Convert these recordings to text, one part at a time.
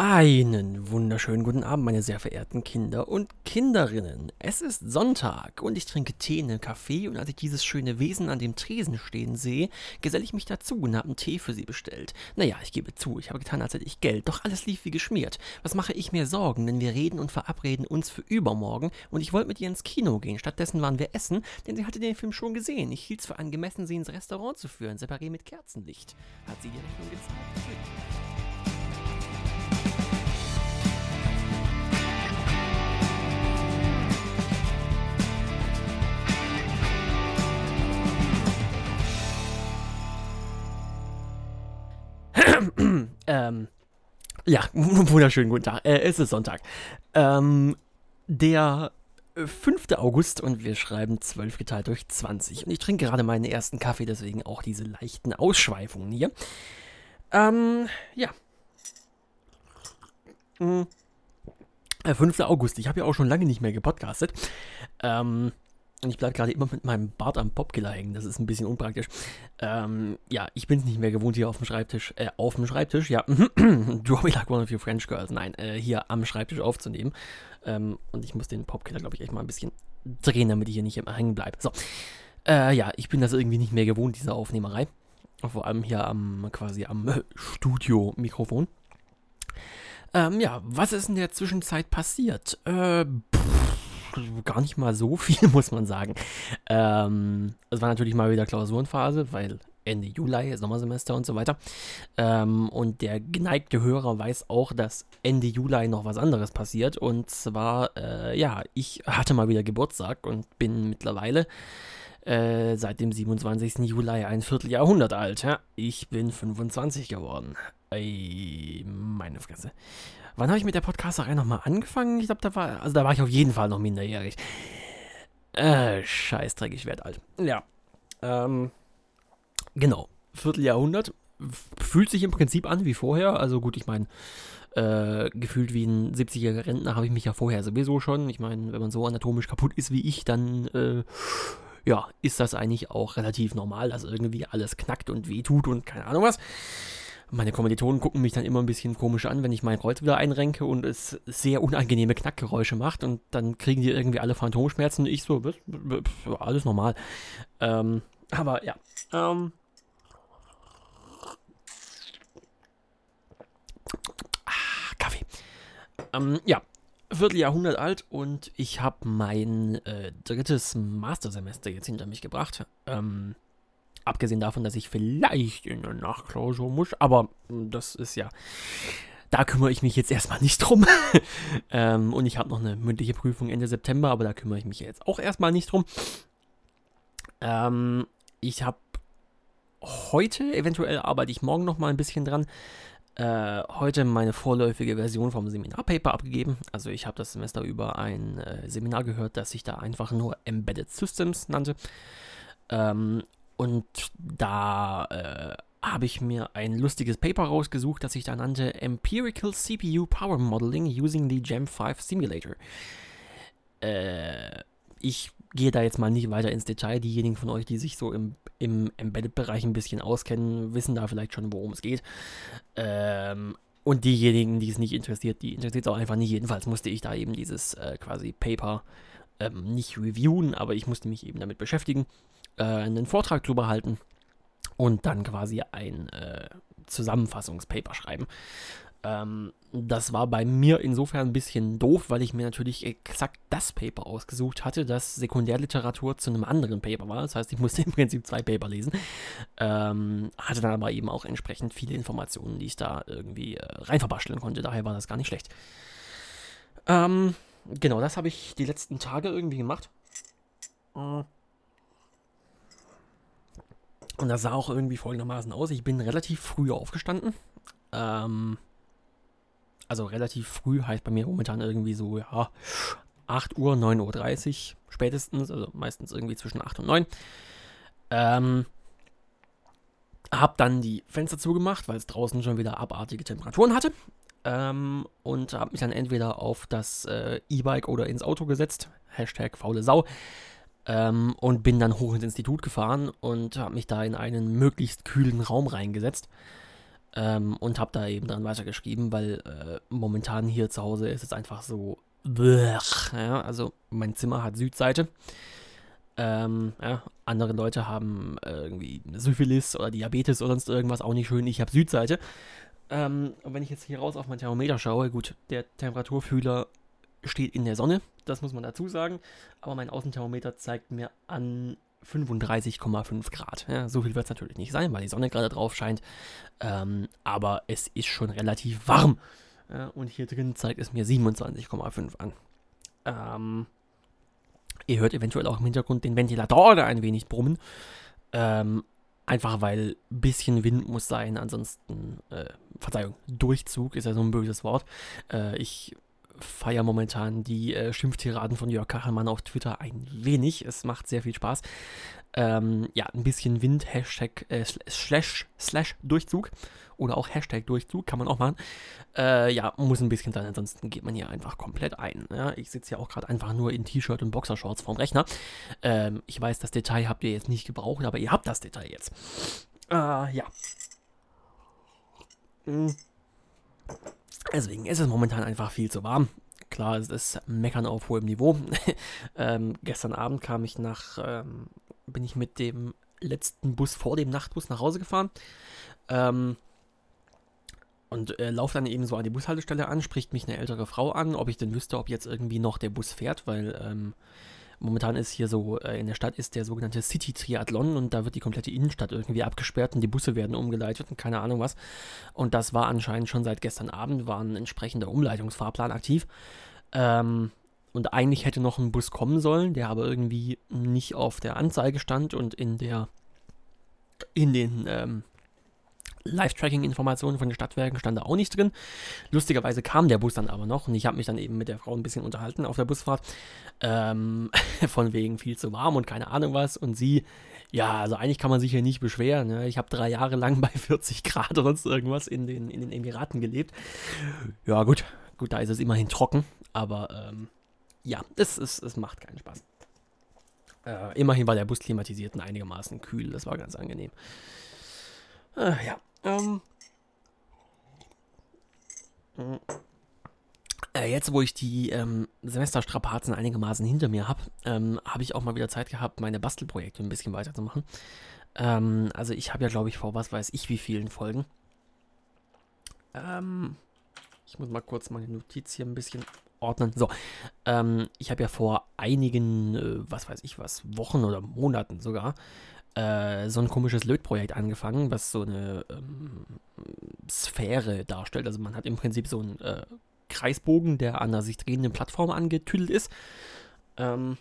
Einen wunderschönen guten Abend, meine sehr verehrten Kinder und Kinderinnen. Es ist Sonntag und ich trinke Tee in einem Café und als ich dieses schöne Wesen an dem Tresen stehen sehe, geselle ich mich dazu und habe einen Tee für sie bestellt. Naja, ich gebe zu, ich habe getan, als hätte ich Geld, doch alles lief wie geschmiert. Was mache ich mir Sorgen, denn wir reden und verabreden uns für übermorgen und ich wollte mit ihr ins Kino gehen. Stattdessen waren wir essen, denn sie hatte den Film schon gesehen. Ich hielt es für angemessen, sie ins Restaurant zu führen, separé mit Kerzenlicht. Hat sie die Rechnung gezahlt? ähm, ja, wunderschönen guten Tag. Äh, es ist Sonntag. Ähm, der 5. August und wir schreiben 12 geteilt durch 20. Und ich trinke gerade meinen ersten Kaffee, deswegen auch diese leichten Ausschweifungen hier. Ähm, ja. Hm. 5. Äh, August. Ich habe ja auch schon lange nicht mehr gepodcastet. Ähm, und ich bleibe gerade immer mit meinem Bart am Popkiller hängen. Das ist ein bisschen unpraktisch. Ähm, ja, ich bin es nicht mehr gewohnt hier auf dem Schreibtisch. Äh, auf dem Schreibtisch, ja. Do we like one of your French girls? Nein, äh, hier am Schreibtisch aufzunehmen. Ähm, und ich muss den Popkiller, glaube ich, echt mal ein bisschen drehen, damit ich hier nicht immer hängen bleibe. So. Äh, ja, ich bin das irgendwie nicht mehr gewohnt, diese Aufnehmerei. Vor allem hier am, quasi am äh, Studio-Mikrofon. Ähm, ja, was ist in der Zwischenzeit passiert? Äh, pff, gar nicht mal so viel, muss man sagen. Ähm, es war natürlich mal wieder Klausurenphase, weil Ende Juli, Sommersemester und so weiter. Ähm, und der geneigte Hörer weiß auch, dass Ende Juli noch was anderes passiert. Und zwar, äh, ja, ich hatte mal wieder Geburtstag und bin mittlerweile äh, seit dem 27. Juli ein Vierteljahrhundert alt. Ja? Ich bin 25 geworden. Ey, meine Fresse. Wann habe ich mit der Podcasterei nochmal angefangen? Ich glaube, da war, also da war ich auf jeden Fall noch minderjährig. Äh, scheißdreck, ich werde alt. Ja. Ähm, genau. Vierteljahrhundert. Fühlt sich im Prinzip an wie vorher. Also gut, ich meine, äh, gefühlt wie ein 70-jähriger Rentner habe ich mich ja vorher sowieso schon. Ich meine, wenn man so anatomisch kaputt ist wie ich, dann, äh, ja, ist das eigentlich auch relativ normal, dass irgendwie alles knackt und wehtut und keine Ahnung was. Meine Kommilitonen gucken mich dann immer ein bisschen komisch an, wenn ich mein Kreuz wieder einrenke und es sehr unangenehme Knackgeräusche macht und dann kriegen die irgendwie alle Phantomschmerzen und ich so, alles normal. Ähm, aber ja. Ähm, ah, Kaffee. Ähm, ja, Vierteljahrhundert alt und ich habe mein äh, drittes Mastersemester jetzt hinter mich gebracht. Ähm, Abgesehen davon, dass ich vielleicht in eine Nachklausur muss, aber hm, das ist ja. Da kümmere ich mich jetzt erstmal nicht drum. ähm, und ich habe noch eine mündliche Prüfung Ende September, aber da kümmere ich mich jetzt auch erstmal nicht drum. Ähm, ich habe heute, eventuell arbeite ich morgen noch mal ein bisschen dran, äh, heute meine vorläufige Version vom Seminarpaper abgegeben. Also ich habe das Semester über ein äh, Seminar gehört, das sich da einfach nur Embedded Systems nannte. Ähm, und da äh, habe ich mir ein lustiges Paper rausgesucht, das sich da nannte Empirical CPU Power Modeling using the Gem 5 Simulator. Äh, ich gehe da jetzt mal nicht weiter ins Detail. Diejenigen von euch, die sich so im, im Embedded-Bereich ein bisschen auskennen, wissen da vielleicht schon, worum es geht. Ähm, und diejenigen, die es nicht interessiert, die interessiert es auch einfach nicht. Jedenfalls musste ich da eben dieses äh, quasi Paper ähm, nicht reviewen, aber ich musste mich eben damit beschäftigen äh, einen Vortrag drüber halten und dann quasi ein äh, Zusammenfassungspaper schreiben. Ähm, das war bei mir insofern ein bisschen doof, weil ich mir natürlich exakt das Paper ausgesucht hatte, das Sekundärliteratur zu einem anderen Paper war. Das heißt, ich musste im Prinzip zwei Paper lesen. Ähm, hatte dann aber eben auch entsprechend viele Informationen, die ich da irgendwie äh, rein verbasteln konnte. Daher war das gar nicht schlecht. Ähm, genau, das habe ich die letzten Tage irgendwie gemacht. Äh, und das sah auch irgendwie folgendermaßen aus. Ich bin relativ früh aufgestanden. Ähm, also relativ früh heißt bei mir momentan irgendwie so, ja, 8 Uhr, 9.30 Uhr spätestens, also meistens irgendwie zwischen 8 und 9. Ähm, hab dann die Fenster zugemacht, weil es draußen schon wieder abartige Temperaturen hatte. Ähm, und habe mich dann entweder auf das äh, E-Bike oder ins Auto gesetzt. Hashtag faule Sau. Ähm, und bin dann hoch ins Institut gefahren und habe mich da in einen möglichst kühlen Raum reingesetzt. Ähm, und habe da eben dran weitergeschrieben, weil äh, momentan hier zu Hause ist es einfach so. Ja, also mein Zimmer hat Südseite. Ähm, ja, andere Leute haben äh, irgendwie Syphilis oder Diabetes oder sonst irgendwas, auch nicht schön. Ich habe Südseite. Ähm, und wenn ich jetzt hier raus auf mein Thermometer schaue, gut, der Temperaturfühler steht in der Sonne, das muss man dazu sagen, aber mein Außenthermometer zeigt mir an 35,5 Grad. Ja, so viel wird es natürlich nicht sein, weil die Sonne gerade drauf scheint, ähm, aber es ist schon relativ warm. Ja, und hier drin zeigt es mir 27,5 an. Ähm, ihr hört eventuell auch im Hintergrund den Ventilator da ein wenig brummen. Ähm, Einfach weil ein bisschen Wind muss sein, ansonsten, äh, Verzeihung, Durchzug ist ja so ein böses Wort. Äh, ich feiere momentan die äh, Schimpftiraden von Jörg Kachelmann auf Twitter ein wenig. Es macht sehr viel Spaß. Ähm, ja, ein bisschen Wind, Hashtag, äh, slash, slash Durchzug oder auch Hashtag Durchzug, kann man auch machen. Äh, ja, muss ein bisschen sein, ansonsten geht man hier einfach komplett ein. Ja, ich sitze ja auch gerade einfach nur in T-Shirt und Boxershorts vorm Rechner. Ähm, ich weiß, das Detail habt ihr jetzt nicht gebraucht, aber ihr habt das Detail jetzt. Äh, ja. Mhm. Deswegen ist es momentan einfach viel zu warm. Klar, es ist Meckern auf hohem Niveau. ähm, gestern Abend kam ich nach, ähm, bin ich mit dem letzten Bus vor dem Nachtbus nach Hause gefahren. Ähm, und äh, laufe dann eben so an die Bushaltestelle an, spricht mich eine ältere Frau an, ob ich denn wüsste, ob jetzt irgendwie noch der Bus fährt, weil ähm, momentan ist hier so, äh, in der Stadt ist der sogenannte City Triathlon und da wird die komplette Innenstadt irgendwie abgesperrt und die Busse werden umgeleitet und keine Ahnung was. Und das war anscheinend schon seit gestern Abend, war ein entsprechender Umleitungsfahrplan aktiv. Ähm, und eigentlich hätte noch ein Bus kommen sollen, der aber irgendwie nicht auf der Anzeige stand und in der in den ähm, Live-Tracking-Informationen von den Stadtwerken stand da auch nicht drin. Lustigerweise kam der Bus dann aber noch und ich habe mich dann eben mit der Frau ein bisschen unterhalten auf der Busfahrt. Ähm, von wegen viel zu warm und keine Ahnung was. Und sie, ja, also eigentlich kann man sich hier nicht beschweren. Ne? Ich habe drei Jahre lang bei 40 Grad oder sonst irgendwas in den, in den Emiraten gelebt. Ja, gut, gut, da ist es immerhin trocken, aber ähm, ja, es, es, es macht keinen Spaß. Äh, immerhin war der Bus klimatisiert und einigermaßen kühl, das war ganz angenehm. Äh, ja, ähm. Äh, jetzt, wo ich die ähm, Semesterstrapazen einigermaßen hinter mir habe, ähm, habe ich auch mal wieder Zeit gehabt, meine Bastelprojekte ein bisschen weiterzumachen. Ähm, also ich habe ja, glaube ich, vor was weiß ich wie vielen Folgen. Ähm, ich muss mal kurz meine Notiz hier ein bisschen ordnen. So, ähm, ich habe ja vor einigen, äh, was weiß ich was, Wochen oder Monaten sogar, äh, so ein komisches Lötprojekt angefangen, was so eine ähm, Sphäre darstellt. Also man hat im Prinzip so einen äh, Kreisbogen, der an einer sich drehenden Plattform angetüdelt ist. Ähm,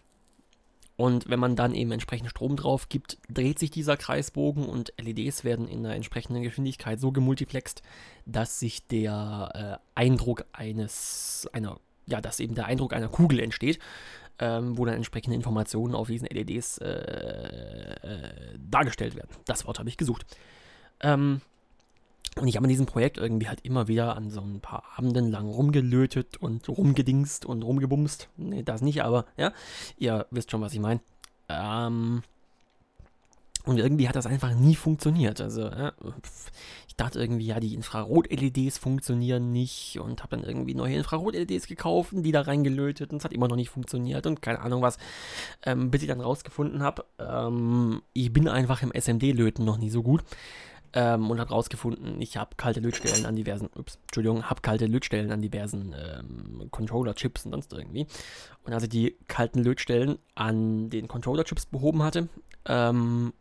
und wenn man dann eben entsprechend Strom drauf gibt, dreht sich dieser Kreisbogen und LEDs werden in einer entsprechenden Geschwindigkeit so gemultiplext, dass sich der äh, Eindruck eines, einer, ja, dass eben der Eindruck einer Kugel entsteht ähm, wo dann entsprechende Informationen auf diesen LEDs äh, äh, dargestellt werden. Das Wort habe ich gesucht. Ähm, und ich habe an diesem Projekt irgendwie halt immer wieder an so ein paar Abenden lang rumgelötet und rumgedingst und rumgebumst. Nee, das nicht, aber ja, ihr wisst schon, was ich meine. Ähm, und irgendwie hat das einfach nie funktioniert. Also, ja, ich dachte irgendwie, ja, die Infrarot-LEDs funktionieren nicht und habe dann irgendwie neue Infrarot-LEDs gekauft und die da reingelötet und es hat immer noch nicht funktioniert und keine Ahnung was. Ähm, bis ich dann rausgefunden habe, ähm, ich bin einfach im SMD-Löten noch nie so gut. Ähm, und habe rausgefunden, ich habe kalte Lötstellen an diversen, ups, Entschuldigung, habe kalte Lötstellen an diversen ähm, Controller-Chips und sonst irgendwie. Und als ich die kalten Lötstellen an den Controller-Chips behoben hatte, ähm,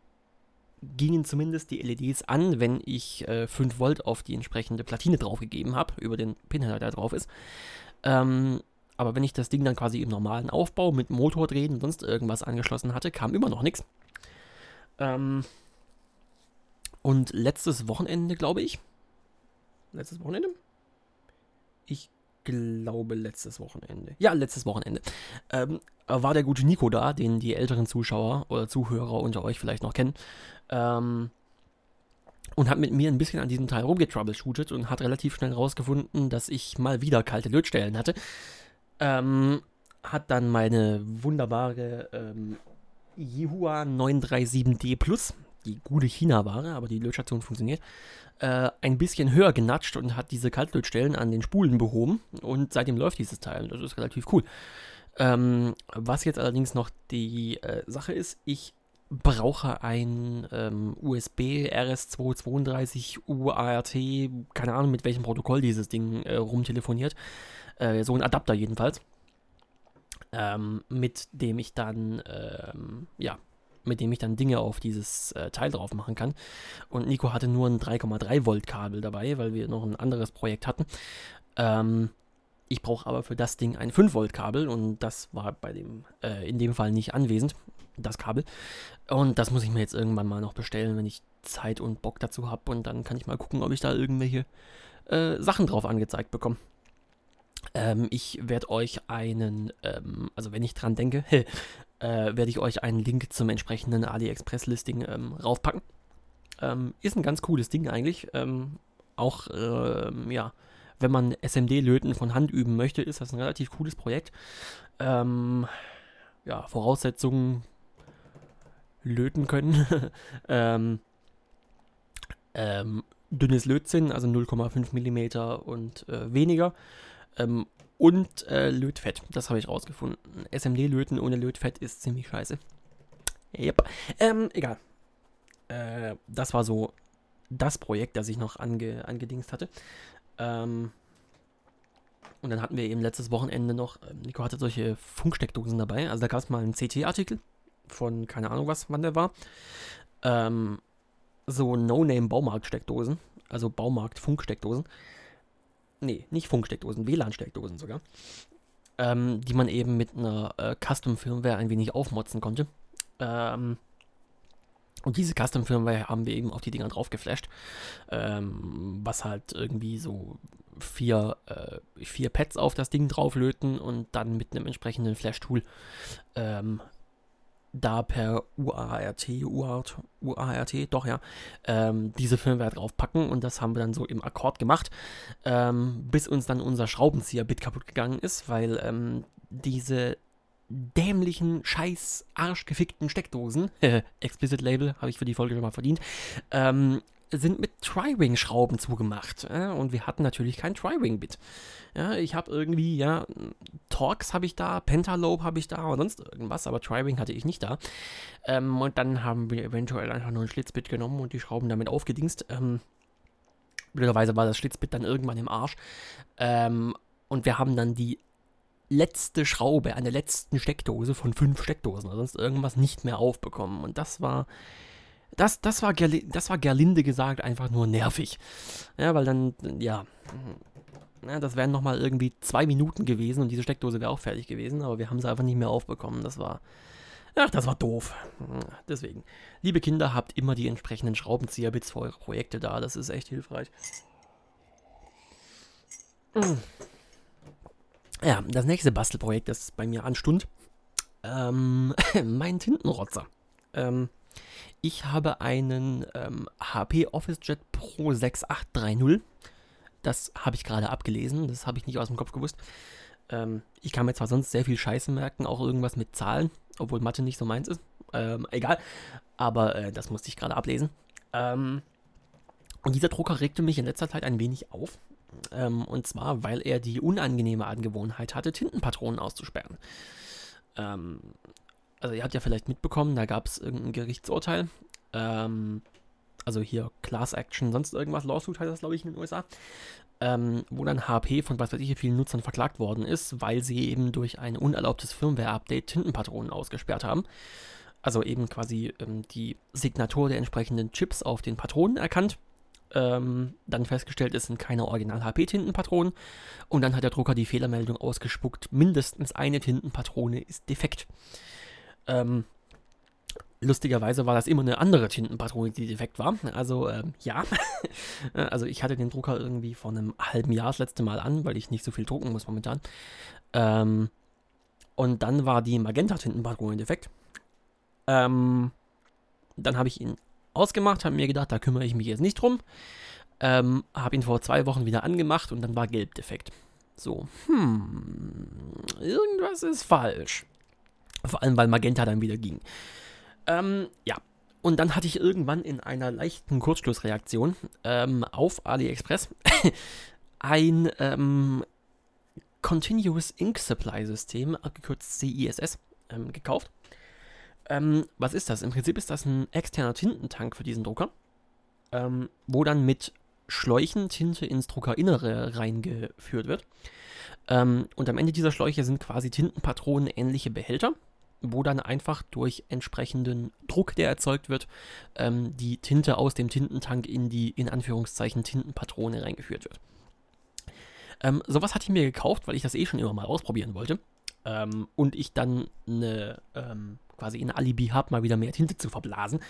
gingen zumindest die LEDs an, wenn ich äh, 5 Volt auf die entsprechende Platine draufgegeben habe, über den Pinheader, der drauf ist. Ähm, aber wenn ich das Ding dann quasi im normalen Aufbau mit Motordrehen und sonst irgendwas angeschlossen hatte, kam immer noch nichts. Ähm, und letztes Wochenende, glaube ich. Letztes Wochenende? Ich glaube, letztes Wochenende. Ja, letztes Wochenende. Ähm, war der gute Nico da, den die älteren Zuschauer oder Zuhörer unter euch vielleicht noch kennen. Ähm, und hat mit mir ein bisschen an diesem Teil rumgetroubleshootet und hat relativ schnell rausgefunden, dass ich mal wieder kalte Lötstellen hatte. Ähm, hat dann meine wunderbare ähm, Yihua 937D Plus, die gute China-Ware, aber die Lötstation funktioniert, äh, ein bisschen höher genatscht und hat diese Kaltlötstellen an den Spulen behoben und seitdem läuft dieses Teil. Das ist relativ cool. Ähm, was jetzt allerdings noch die äh, Sache ist, ich brauche ein ähm, USB RS232 UART, keine Ahnung mit welchem Protokoll dieses Ding äh, rumtelefoniert, äh, so ein Adapter jedenfalls, ähm, mit dem ich dann, ähm, ja, mit dem ich dann Dinge auf dieses äh, Teil drauf machen kann. Und Nico hatte nur ein 3,3 Volt Kabel dabei, weil wir noch ein anderes Projekt hatten. Ähm, ich brauche aber für das Ding ein 5 Volt Kabel und das war bei dem äh, in dem Fall nicht anwesend, das Kabel. Und das muss ich mir jetzt irgendwann mal noch bestellen, wenn ich Zeit und Bock dazu habe und dann kann ich mal gucken, ob ich da irgendwelche äh, Sachen drauf angezeigt bekomme. Ähm, ich werde euch einen, ähm, also wenn ich dran denke, äh, werde ich euch einen Link zum entsprechenden AliExpress-Listing ähm, raufpacken. Ähm, ist ein ganz cooles Ding eigentlich. Ähm, auch, ähm, ja, wenn man SMD-Löten von Hand üben möchte, ist das ein relativ cooles Projekt. Ähm, ja, Voraussetzungen löten können. ähm, ähm, dünnes Lötzinn, also 0,5 mm und äh, weniger. Ähm, und äh, Lötfett, das habe ich rausgefunden. SMD-Löten ohne Lötfett ist ziemlich scheiße. Yep. Ähm, egal. Äh, das war so das Projekt, das ich noch ange angedingst hatte. Ähm, und dann hatten wir eben letztes Wochenende noch, ähm, Nico hatte solche Funksteckdosen dabei. Also da gab es mal einen CT-Artikel von, keine Ahnung was, wann der war. Ähm, so No-Name-Baumarkt-Steckdosen. Also Baumarkt-Funksteckdosen. Nee, nicht Funksteckdosen, WLAN-Steckdosen sogar. Ähm, die man eben mit einer äh, Custom-Firmware ein wenig aufmotzen konnte. Ähm, und diese Custom-Firmware haben wir eben auf die Dinger drauf geflasht. Ähm, was halt irgendwie so vier, äh, vier Pads auf das Ding drauflöten und dann mit einem entsprechenden Flash-Tool ähm, da per UART, UART, UART, doch ja, ähm, diese Firmware draufpacken und das haben wir dann so im Akkord gemacht, ähm, bis uns dann unser Schraubenzieher-Bit kaputt gegangen ist, weil ähm, diese dämlichen, scheiß, arschgefickten Steckdosen, Explicit Label, habe ich für die Folge schon mal verdient, ähm, sind mit Tri-Wing-Schrauben zugemacht. Ja, und wir hatten natürlich kein Tri-Wing-Bit. Ja, ich habe irgendwie, ja, Torx habe ich da, Pentalobe habe ich da und sonst irgendwas, aber Tri-Wing hatte ich nicht da. Ähm, und dann haben wir eventuell einfach nur ein Schlitzbit genommen und die Schrauben damit aufgedingst. Ähm, blöderweise war das Schlitzbit dann irgendwann im Arsch. Ähm, und wir haben dann die letzte Schraube an der letzten Steckdose von fünf Steckdosen oder sonst irgendwas nicht mehr aufbekommen. Und das war. Das, das, war das war gerlinde gesagt einfach nur nervig. Ja, weil dann, ja. ja das wären nochmal irgendwie zwei Minuten gewesen und diese Steckdose wäre auch fertig gewesen, aber wir haben sie einfach nicht mehr aufbekommen. Das war. Ach, das war doof. Deswegen. Liebe Kinder, habt immer die entsprechenden Schraubenzieher-Bits für eure Projekte da. Das ist echt hilfreich. Mhm. Ja, das nächste Bastelprojekt, das bei mir anstund, ähm, mein Tintenrotzer. Ähm, ich habe einen ähm, HP OfficeJet Pro 6830. Das habe ich gerade abgelesen, das habe ich nicht aus dem Kopf gewusst. Ähm, ich kann mir zwar sonst sehr viel Scheiße merken, auch irgendwas mit Zahlen, obwohl Mathe nicht so meins ist. Ähm, egal, aber äh, das musste ich gerade ablesen. Ähm, und dieser Drucker regte mich in letzter Zeit ein wenig auf. Ähm, und zwar, weil er die unangenehme Angewohnheit hatte, Tintenpatronen auszusperren. Ähm, also ihr habt ja vielleicht mitbekommen, da gab es irgendein Gerichtsurteil. Ähm, also hier Class Action, sonst irgendwas, Lawsuit heißt das, glaube ich, in den USA. Ähm, wo dann HP von was weiß ich vielen Nutzern verklagt worden ist, weil sie eben durch ein unerlaubtes Firmware-Update Tintenpatronen ausgesperrt haben. Also eben quasi ähm, die Signatur der entsprechenden Chips auf den Patronen erkannt ähm, dann festgestellt, es sind keine Original-HP-Tintenpatronen. Und dann hat der Drucker die Fehlermeldung ausgespuckt, mindestens eine Tintenpatrone ist defekt. Ähm, lustigerweise war das immer eine andere Tintenpatrone, die defekt war. Also ähm, ja, also ich hatte den Drucker irgendwie vor einem halben Jahr das letzte Mal an, weil ich nicht so viel drucken muss momentan. Ähm, und dann war die Magenta-Tintenpatrone defekt. Ähm, dann habe ich ihn ausgemacht, habe mir gedacht, da kümmere ich mich jetzt nicht drum. Ähm, habe ihn vor zwei Wochen wieder angemacht und dann war gelb defekt. So, hm, irgendwas ist falsch. Vor allem, weil Magenta dann wieder ging. Ähm, ja. und dann hatte ich irgendwann in einer leichten Kurzschlussreaktion ähm, auf AliExpress ein ähm, Continuous Ink Supply System, abgekürzt CISS, ähm, gekauft. Ähm, was ist das? Im Prinzip ist das ein externer Tintentank für diesen Drucker, ähm, wo dann mit Schläuchen Tinte ins Druckerinnere reingeführt wird. Ähm, und am Ende dieser Schläuche sind quasi Tintenpatronen ähnliche Behälter, wo dann einfach durch entsprechenden Druck, der erzeugt wird, ähm, die Tinte aus dem Tintentank in die, in Anführungszeichen, Tintenpatrone reingeführt wird. Ähm, sowas hatte ich mir gekauft, weil ich das eh schon immer mal ausprobieren wollte. Ähm, und ich dann eine, ähm, quasi ein Alibi habe, mal wieder mehr Tinte zu verblasen.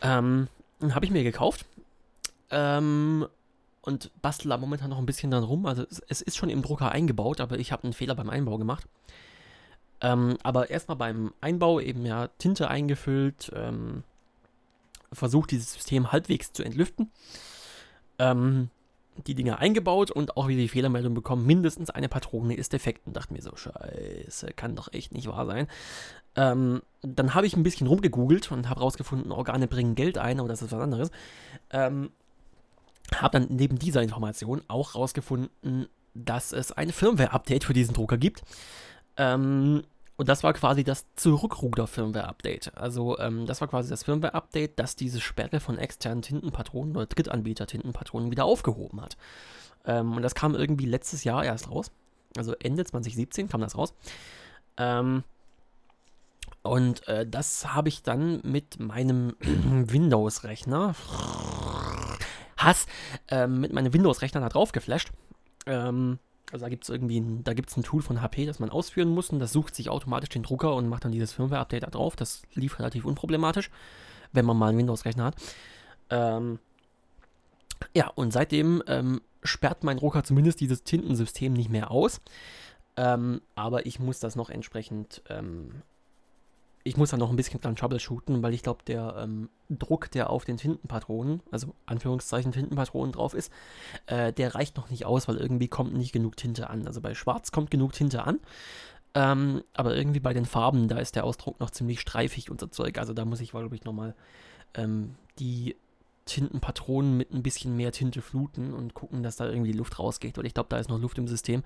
Ähm, habe ich mir gekauft. Ähm, und bastel da momentan noch ein bisschen dran rum. Also es, es ist schon im Drucker eingebaut, aber ich habe einen Fehler beim Einbau gemacht. Ähm, aber erstmal beim Einbau eben ja Tinte eingefüllt, ähm, versucht dieses System halbwegs zu entlüften. Ähm, die Dinger eingebaut und auch wieder die Fehlermeldung bekommen, mindestens eine Patrone ist defekt. Und dachte mir so, scheiße, kann doch echt nicht wahr sein. Ähm, dann habe ich ein bisschen rumgegoogelt und habe rausgefunden, Organe bringen Geld ein, aber das ist was anderes. Ähm, habe dann neben dieser Information auch rausgefunden, dass es ein Firmware-Update für diesen Drucker gibt. Ähm, und das war quasi das Zurückruder-Firmware-Update. Also ähm, das war quasi das Firmware-Update, das diese Sperre von externen Tintenpatronen oder Drittanbieter-Tintenpatronen wieder aufgehoben hat. Ähm, und das kam irgendwie letztes Jahr erst raus. Also Ende 2017 kam das raus. Ähm, und äh, das habe ich dann mit meinem Windows-Rechner Hass ähm, mit meinem Windows-Rechner da drauf geflasht. Ähm, also da gibt es irgendwie ein, da gibt's ein Tool von HP, das man ausführen muss und das sucht sich automatisch den Drucker und macht dann dieses Firmware-Update da drauf. Das lief relativ unproblematisch, wenn man mal einen Windows-Rechner hat. Ähm, ja, und seitdem ähm, sperrt mein Drucker zumindest dieses Tintensystem nicht mehr aus. Ähm, aber ich muss das noch entsprechend ähm, ich muss da noch ein bisschen dran troubleshooten, weil ich glaube, der ähm, Druck, der auf den Tintenpatronen, also Anführungszeichen Tintenpatronen drauf ist, äh, der reicht noch nicht aus, weil irgendwie kommt nicht genug Tinte an. Also bei Schwarz kommt genug Tinte an, ähm, aber irgendwie bei den Farben, da ist der Ausdruck noch ziemlich streifig und so Zeug. Also da muss ich, glaube ich, nochmal ähm, die Tintenpatronen mit ein bisschen mehr Tinte fluten und gucken, dass da irgendwie Luft rausgeht. Weil ich glaube, da ist noch Luft im System.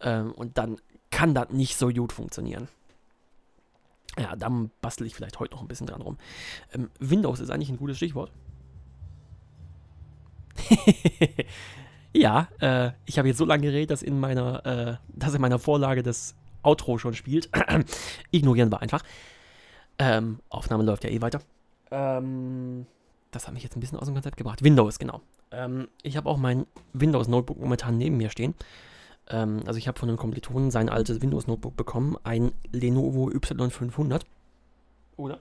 Ähm, und dann kann das nicht so gut funktionieren. Ja, da bastel ich vielleicht heute noch ein bisschen dran rum. Ähm, Windows ist eigentlich ein gutes Stichwort. ja, äh, ich habe jetzt so lange geredet, dass in meiner, äh, dass in meiner Vorlage das Outro schon spielt. Ignorieren wir einfach. Ähm, Aufnahme läuft ja eh weiter. Ähm, das hat mich jetzt ein bisschen aus dem Konzept gebracht. Windows, genau. Ähm, ich habe auch mein Windows Notebook momentan neben mir stehen. Ähm, also ich habe von einem Kommilitonen sein altes Windows-Notebook bekommen, ein Lenovo Y500. Oder?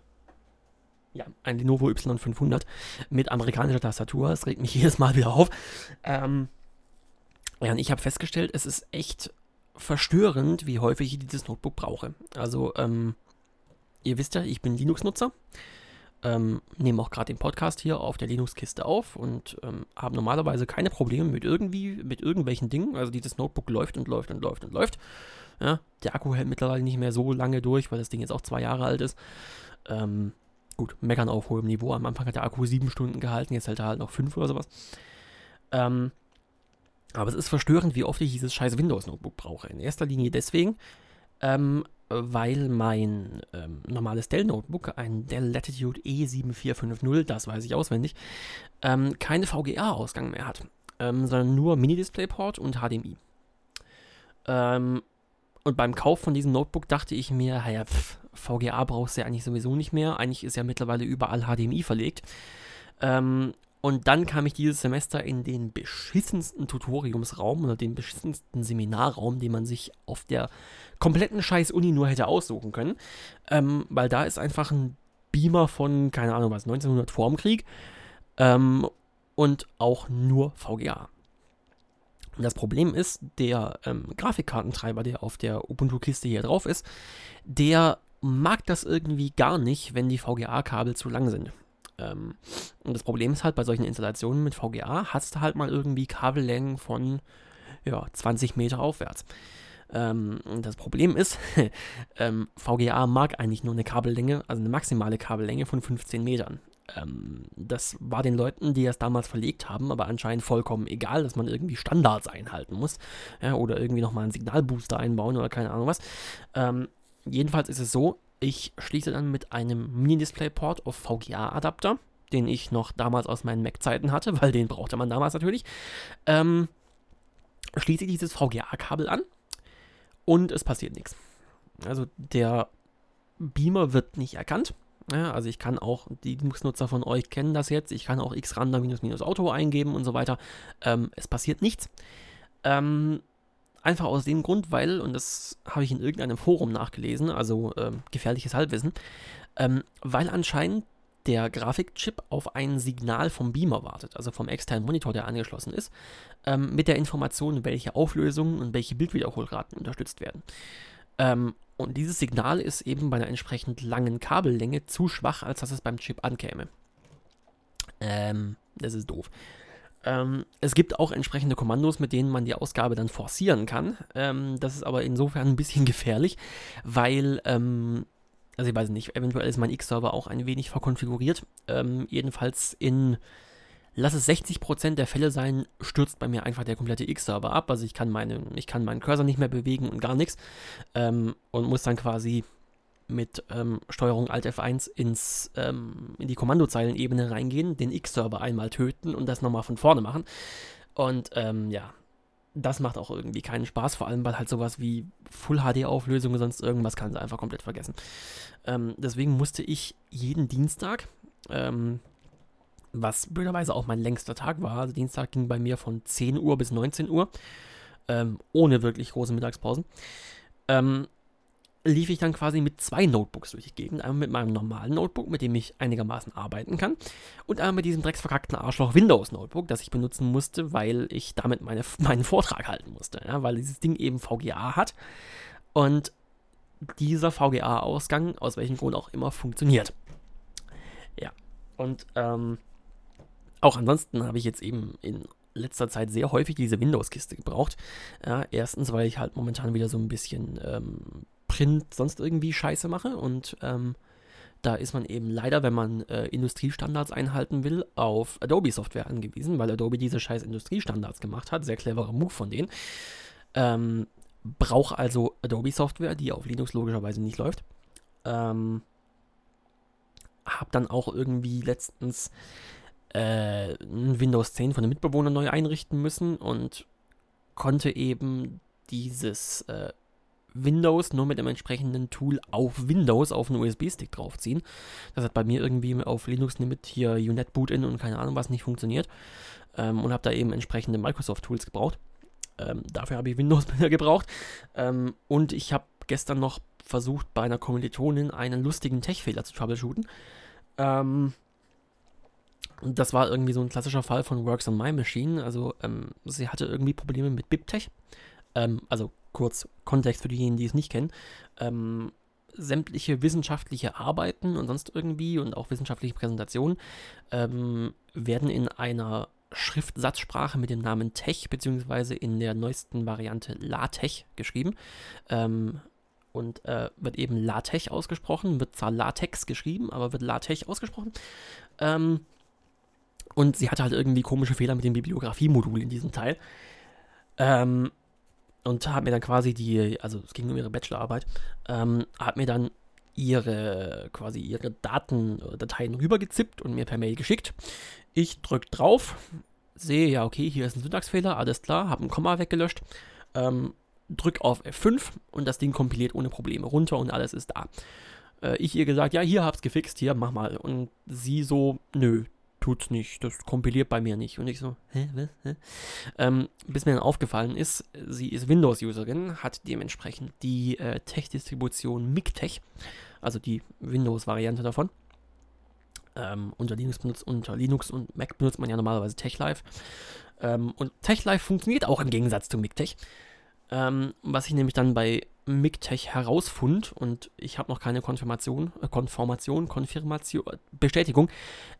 Ja, ein Lenovo Y500 mit amerikanischer Tastatur. Es regt mich jedes Mal wieder auf. Ähm, ja, und ich habe festgestellt, es ist echt verstörend, wie häufig ich dieses Notebook brauche. Also, ähm, ihr wisst ja, ich bin Linux-Nutzer ähm, nehme auch gerade den Podcast hier auf der Linux-Kiste auf und ähm, habe normalerweise keine Probleme mit irgendwie, mit irgendwelchen Dingen. Also dieses Notebook läuft und läuft und läuft und läuft. Ja, der Akku hält mittlerweile nicht mehr so lange durch, weil das Ding jetzt auch zwei Jahre alt ist. Ähm, gut, meckern auf hohem Niveau. Am Anfang hat der Akku sieben Stunden gehalten, jetzt hält er halt noch fünf oder sowas. Ähm, aber es ist verstörend, wie oft ich dieses scheiß Windows-Notebook brauche. In erster Linie deswegen, ähm, weil mein ähm, normales Dell-Notebook, ein Dell Latitude E7450, das weiß ich auswendig, ähm, keine VGA-Ausgang mehr hat, ähm, sondern nur Mini-Displayport und HDMI. Ähm, und beim Kauf von diesem Notebook dachte ich mir, ja, pff, VGA brauchst du ja eigentlich sowieso nicht mehr. Eigentlich ist ja mittlerweile überall HDMI verlegt. Ähm, und dann kam ich dieses Semester in den beschissensten Tutoriumsraum oder den beschissensten Seminarraum, den man sich auf der kompletten Scheiß-Uni nur hätte aussuchen können. Ähm, weil da ist einfach ein Beamer von, keine Ahnung was, 1900 vorm Krieg. Ähm, und auch nur VGA. Und das Problem ist, der ähm, Grafikkartentreiber, der auf der Ubuntu-Kiste hier drauf ist, der mag das irgendwie gar nicht, wenn die VGA-Kabel zu lang sind. Ähm, und das Problem ist halt, bei solchen Installationen mit VGA hast du halt mal irgendwie Kabellängen von ja, 20 Meter aufwärts. Ähm, das Problem ist, ähm, VGA mag eigentlich nur eine Kabellänge, also eine maximale Kabellänge von 15 Metern. Ähm, das war den Leuten, die es damals verlegt haben, aber anscheinend vollkommen egal, dass man irgendwie Standards einhalten muss ja, oder irgendwie nochmal einen Signalbooster einbauen oder keine Ahnung was. Ähm, jedenfalls ist es so, ich schließe dann mit einem Mini-Display-Port auf VGA-Adapter, den ich noch damals aus meinen Mac-Zeiten hatte, weil den brauchte man damals natürlich. Ähm, schließe dieses VGA-Kabel an und es passiert nichts. Also der Beamer wird nicht erkannt. Ja, also ich kann auch, die Linux-Nutzer von euch kennen das jetzt, ich kann auch xrandom-auto eingeben und so weiter. Ähm, es passiert nichts. Ähm, einfach aus dem Grund, weil, und das habe ich in irgendeinem Forum nachgelesen, also ähm, gefährliches Halbwissen, ähm, weil anscheinend der Grafikchip auf ein Signal vom Beamer wartet, also vom externen Monitor, der angeschlossen ist, ähm, mit der Information, welche Auflösungen und welche Bildwiederholraten unterstützt werden. Ähm, und dieses Signal ist eben bei einer entsprechend langen Kabellänge zu schwach, als dass es beim Chip ankäme. Ähm, das ist doof. Ähm, es gibt auch entsprechende Kommandos, mit denen man die Ausgabe dann forcieren kann. Ähm, das ist aber insofern ein bisschen gefährlich, weil, ähm, also ich weiß nicht, eventuell ist mein X-Server auch ein wenig verkonfiguriert. Ähm, jedenfalls in lass es 60% der Fälle sein, stürzt bei mir einfach der komplette X-Server ab. Also ich kann, meine, ich kann meinen Cursor nicht mehr bewegen und gar nichts. Ähm, und muss dann quasi mit ähm, Steuerung Alt F1 ins, ähm, in die Kommandozeilenebene reingehen, den X-Server einmal töten und das nochmal von vorne machen. Und ähm, ja, das macht auch irgendwie keinen Spaß, vor allem weil halt sowas wie Full HD-Auflösung und sonst irgendwas kann sie einfach komplett vergessen. Ähm, deswegen musste ich jeden Dienstag, ähm, was blöderweise auch mein längster Tag war. Also Dienstag ging bei mir von 10 Uhr bis 19 Uhr, ähm, ohne wirklich große Mittagspausen. Lief ich dann quasi mit zwei Notebooks durch die Gegend. Einmal mit meinem normalen Notebook, mit dem ich einigermaßen arbeiten kann. Und einmal mit diesem drecksverkackten Arschloch Windows Notebook, das ich benutzen musste, weil ich damit meine, meinen Vortrag halten musste. Ja, weil dieses Ding eben VGA hat. Und dieser VGA-Ausgang, aus welchem Grund auch immer, funktioniert. Ja. Und ähm, auch ansonsten habe ich jetzt eben in letzter Zeit sehr häufig diese Windows-Kiste gebraucht. Ja, erstens, weil ich halt momentan wieder so ein bisschen ähm, Print sonst irgendwie Scheiße mache und ähm, da ist man eben leider, wenn man äh, Industriestandards einhalten will, auf Adobe-Software angewiesen, weil Adobe diese scheiß Industriestandards gemacht hat. Sehr cleverer Move von denen. Ähm, braucht also Adobe-Software, die auf Linux logischerweise nicht läuft. Ähm, hab dann auch irgendwie letztens äh, Windows 10 von den Mitbewohnern neu einrichten müssen und konnte eben dieses äh, Windows nur mit dem entsprechenden Tool auf Windows auf einen USB-Stick draufziehen. Das hat bei mir irgendwie auf Linux mit hier UNet Boot-In und keine Ahnung was nicht funktioniert. Ähm, und habe da eben entsprechende Microsoft-Tools gebraucht. Ähm, dafür habe ich Windows gebraucht. Ähm, und ich habe gestern noch versucht, bei einer Kommilitonin einen lustigen Tech-Fehler zu troubleshooten. Ähm, das war irgendwie so ein klassischer Fall von Works on My Machine. Also ähm, sie hatte irgendwie Probleme mit BibTech. Ähm, also kurz Kontext für diejenigen, die es nicht kennen. Ähm, sämtliche wissenschaftliche Arbeiten und sonst irgendwie und auch wissenschaftliche Präsentationen ähm, werden in einer Schriftsatzsprache mit dem Namen Tech beziehungsweise in der neuesten Variante LaTeX geschrieben. Ähm, und äh, wird eben LaTeX ausgesprochen, wird zwar LaTeX geschrieben, aber wird LaTeX ausgesprochen. Ähm, und sie hatte halt irgendwie komische Fehler mit dem Bibliografiemodul in diesem Teil. Ähm, und hat mir dann quasi die, also es ging um ihre Bachelorarbeit, ähm, hat mir dann ihre, quasi ihre Daten, Dateien rübergezippt und mir per Mail geschickt. Ich drücke drauf, sehe, ja, okay, hier ist ein Syntaxfehler, alles klar, habe ein Komma weggelöscht, ähm, drück auf F5 und das Ding kompiliert ohne Probleme runter und alles ist da. Äh, ich ihr gesagt, ja, hier hab's gefixt, hier, mach mal. Und sie so, nö, tut's nicht, das kompiliert bei mir nicht. Und ich so, hä, was, hä? Ähm, bis mir dann aufgefallen ist, sie ist Windows-Userin, hat dementsprechend die äh, Tech-Distribution MIGTech, also die Windows-Variante davon. Ähm, unter, Linux benutzt, unter Linux und Mac benutzt man ja normalerweise TechLive. Ähm, und TechLive funktioniert auch im Gegensatz zu MIGTech. Ähm, was ich nämlich dann bei MIGTech herausfund und ich habe noch keine Konfirmation, äh, Konformation, Konfirmation, Bestätigung,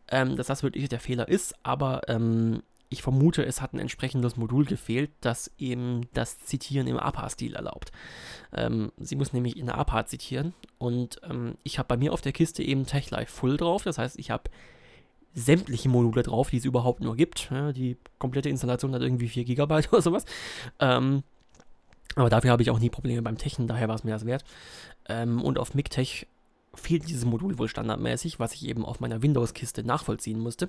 ähm, dass das wirklich der Fehler ist, aber ähm, ich vermute, es hat ein entsprechendes Modul gefehlt, das eben das Zitieren im APA-Stil erlaubt. Ähm, sie muss nämlich in APA zitieren und ähm, ich habe bei mir auf der Kiste eben TechLife Full drauf. Das heißt, ich habe sämtliche Module drauf, die es überhaupt nur gibt. Ja, die komplette Installation hat irgendwie 4 GB oder sowas. Ähm, aber dafür habe ich auch nie Probleme beim Techen, daher war es mir das wert. Ähm, und auf MIGTech fehlt dieses Modul wohl standardmäßig, was ich eben auf meiner Windows-Kiste nachvollziehen musste.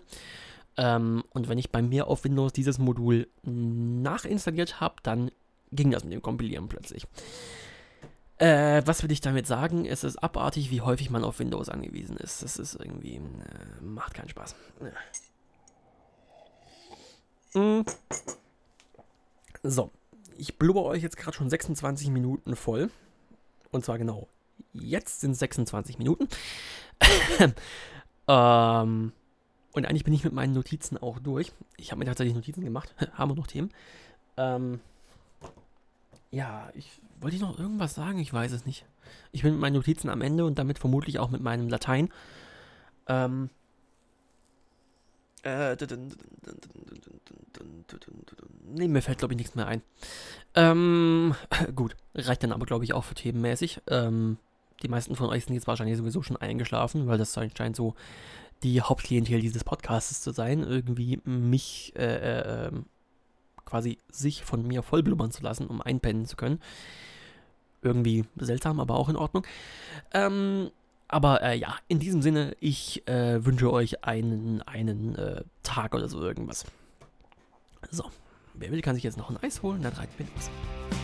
Ähm, und wenn ich bei mir auf Windows dieses Modul nachinstalliert habe, dann ging das mit dem Kompilieren plötzlich. Äh, was will ich damit sagen? Es ist abartig, wie häufig man auf Windows angewiesen ist. Das ist irgendwie. Äh, macht keinen Spaß. Ja. Mm. So. Ich blubber euch jetzt gerade schon 26 Minuten voll. Und zwar genau. Jetzt sind es 26 Minuten. ähm, und eigentlich bin ich mit meinen Notizen auch durch. Ich habe mir tatsächlich Notizen gemacht. Haben wir noch Themen? Ähm, ja, ich wollte noch irgendwas sagen? Ich weiß es nicht. Ich bin mit meinen Notizen am Ende und damit vermutlich auch mit meinem Latein. Ähm. Äh, nee, mir fällt, glaube ich, nichts mehr ein. Ähm, gut, reicht dann aber, glaube ich, auch für themenmäßig. Ähm, die meisten von euch sind jetzt wahrscheinlich sowieso schon eingeschlafen, weil das scheint so die Hauptklientel dieses Podcasts zu sein, irgendwie mich äh, äh, ähm, quasi sich von mir vollblubbern zu lassen, um einpennen zu können. Irgendwie seltsam, aber auch in Ordnung. Ähm, aber äh, ja, in diesem Sinne, ich äh, wünsche euch einen, einen äh, Tag oder so irgendwas. So, wer will, kann sich jetzt noch ein Eis holen, dann reiten wir los.